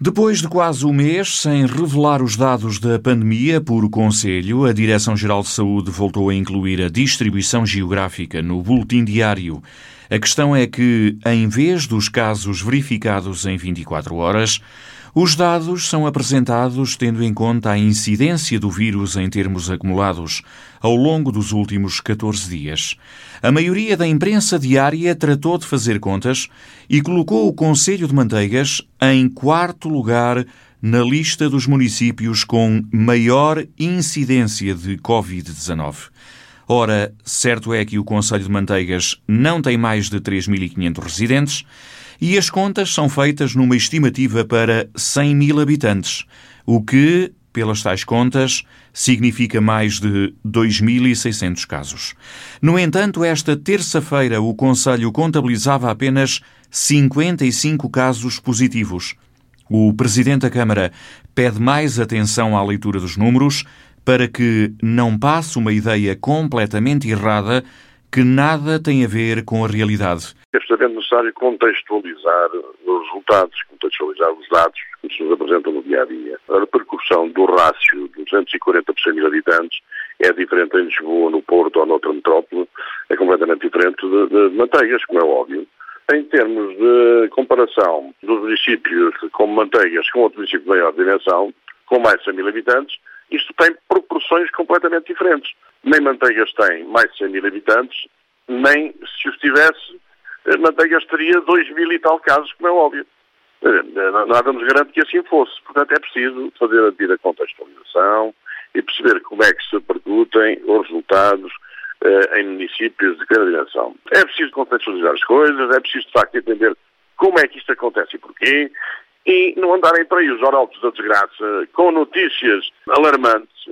Depois de quase um mês sem revelar os dados da pandemia por Conselho, a Direção-Geral de Saúde voltou a incluir a distribuição geográfica no boletim diário. A questão é que, em vez dos casos verificados em 24 horas, os dados são apresentados tendo em conta a incidência do vírus em termos acumulados ao longo dos últimos 14 dias. A maioria da imprensa diária tratou de fazer contas e colocou o Conselho de Manteigas em quarto lugar na lista dos municípios com maior incidência de Covid-19. Ora, certo é que o Conselho de Manteigas não tem mais de 3.500 residentes e as contas são feitas numa estimativa para 100 mil habitantes, o que, pelas tais contas, significa mais de 2.600 casos. No entanto, esta terça-feira o Conselho contabilizava apenas 55 casos positivos. O Presidente da Câmara pede mais atenção à leitura dos números para que não passe uma ideia completamente errada que nada tem a ver com a realidade. É absolutamente necessário contextualizar os resultados, contextualizar os dados que se nos apresentam no dia a dia. A repercussão do rácio de 240 por 100 mil habitantes é diferente em Lisboa, no Porto ou noutra metrópole, é completamente diferente de, de Manteigas, como é óbvio. Em termos de comparação dos municípios como Manteigas com outro município de maior dimensão, com mais de 100 mil habitantes, isto tem proporções completamente diferentes. Nem Manteigas tem mais de 100 mil habitantes, nem se os tivesse, eh, Manteigas teria 2 mil e tal casos, como é óbvio. Eh, nada nos garante que assim fosse. Portanto, é preciso fazer a devida contextualização e perceber como é que se repercutem os resultados eh, em municípios de cada dimensão. É preciso contextualizar as coisas, é preciso, de facto, entender como é que isto acontece e porquê, e não andarem para aí os oraltos da desgraça com notícias alarmantes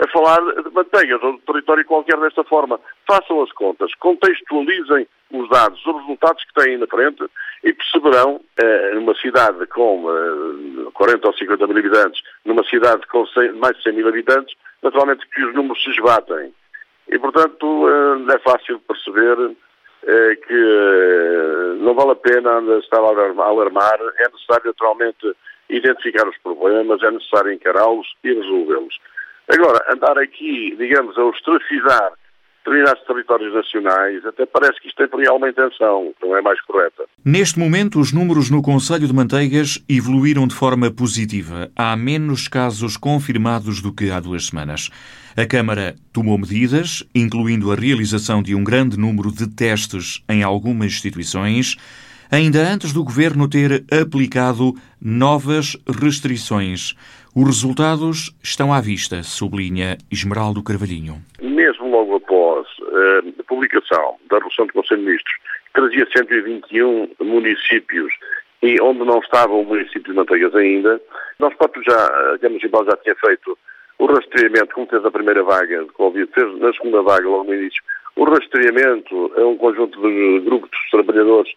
a falar de manteigas ou de território qualquer desta forma. Façam as contas, contextualizem os dados, os resultados que têm na frente e perceberão, eh, numa cidade com eh, 40 ou 50 mil habitantes, numa cidade com 100, mais de 100 mil habitantes, naturalmente que os números se esbatem. E, portanto, eh, é fácil perceber que eh, não vale a pena estar a alarmar, é necessário naturalmente identificar os problemas, é necessário encará-los e resolvê-los. Agora, andar aqui, digamos, a ostracizar determinados territórios nacionais, até parece que isto tem real uma intenção, não é mais correta. Neste momento, os números no Conselho de Manteigas evoluíram de forma positiva. Há menos casos confirmados do que há duas semanas. A Câmara tomou medidas, incluindo a realização de um grande número de testes em algumas instituições, ainda antes do Governo ter aplicado novas restrições. Os resultados estão à vista, sublinha Esmeraldo Carvalhinho. Mesmo eh, a publicação da resolução do Conselho de Ministros, trazia 121 municípios e onde não estava o município de Manteigas ainda, nós próprios já, a Câmara Municipal já tinha feito o rastreamento, como fez a primeira vaga de Covid, fez na segunda vaga, logo no início, o rastreamento a um conjunto de grupos de trabalhadores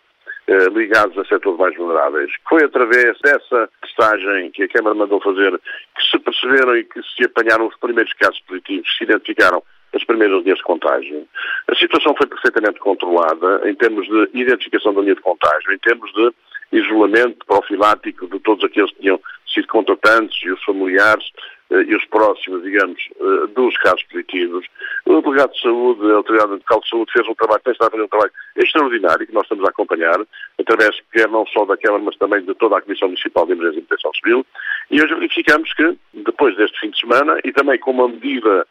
eh, ligados a setores mais vulneráveis. Foi através dessa testagem que a Câmara mandou fazer que se perceberam e que se apanharam os primeiros casos positivos, se identificaram as primeiras linhas de contágio. A situação foi perfeitamente controlada em termos de identificação da linha de contágio, em termos de isolamento profilático de todos aqueles que tinham sido contratantes e os familiares eh, e os próximos, digamos, eh, dos casos positivos. O delegado de saúde, a autoridade local de saúde fez um trabalho, tem estado a fazer um trabalho extraordinário que nós estamos a acompanhar, através, quer não só da Câmara, mas também de toda a Comissão Municipal de Emergência e Proteção Civil, e hoje verificamos que, depois deste fim de semana, e também com uma medida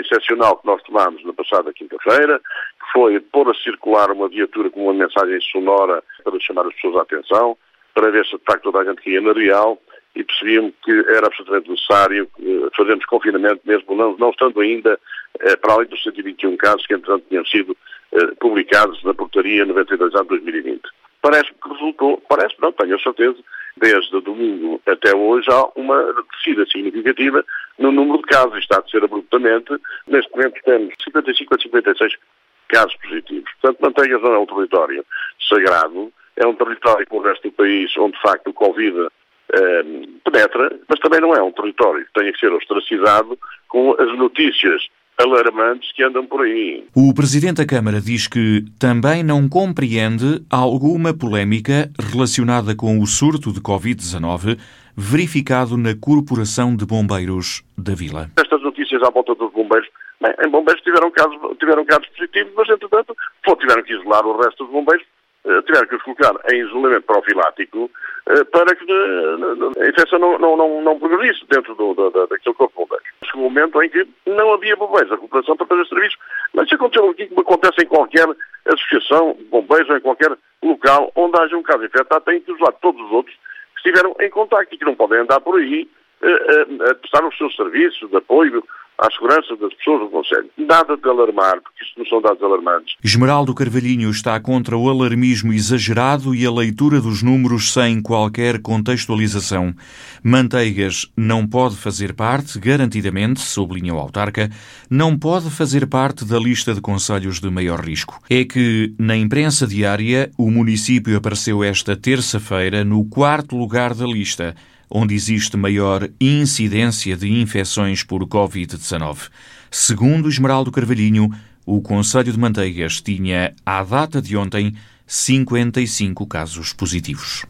excepcional que nós tomámos na passada quinta-feira, que foi pôr a circular uma viatura com uma mensagem sonora para chamar as pessoas à atenção, para ver se de facto toda a gente ia na real, e percebíamos que era absolutamente necessário eh, fazermos confinamento, mesmo não, não estando ainda eh, para além dos 121 casos que, entretanto, tinham sido eh, publicados na portaria 92 de 2020. Parece-me que resultou, parece não, tenho a certeza, desde domingo até hoje há uma descida significativa no número de casos. Está a ser abruptamente. Neste momento temos 55 a 56 casos positivos. Portanto, Manteigas não é um território sagrado, é um território como o resto do país onde, de facto, o Covid eh, penetra, mas também não é um território que tenha que ser ostracizado com as notícias alarmantes que andam por aí. O Presidente da Câmara diz que também não compreende alguma polémica relacionada com o surto de Covid-19 verificado na Corporação de Bombeiros da Vila. Estas notícias à volta dos bombeiros, bem, em bombeiros tiveram casos, tiveram casos positivos, mas entretanto tiveram que isolar o resto dos bombeiros, eh, tiveram que os colocar em isolamento profilático eh, para que a infecção não, não, não, não progredisse dentro do, da, daquele corpo de bombeiros. Chegou um momento em que não havia bombeiros, a cooperação para fazer serviço, mas isso aconteceu aqui como acontece em qualquer associação de bombeiros ou em qualquer local onde haja um caso infectado, tem que isolar todos os outros que estiveram em contacto e que não podem andar por aí a, a, a prestar os seus serviços de apoio à segurança das pessoas do Conselho. Nada de alarmar, porque isto não são dados alarmantes. Esmeraldo Carvalhinho está contra o alarmismo exagerado e a leitura dos números sem qualquer contextualização. Manteigas não pode fazer parte, garantidamente, sublinha o autarca, não pode fazer parte da lista de conselhos de maior risco. É que, na imprensa diária, o município apareceu esta terça-feira no quarto lugar da lista onde existe maior incidência de infecções por Covid-19. Segundo Esmeraldo Carvalhinho, o Conselho de Manteigas tinha, à data de ontem, 55 casos positivos.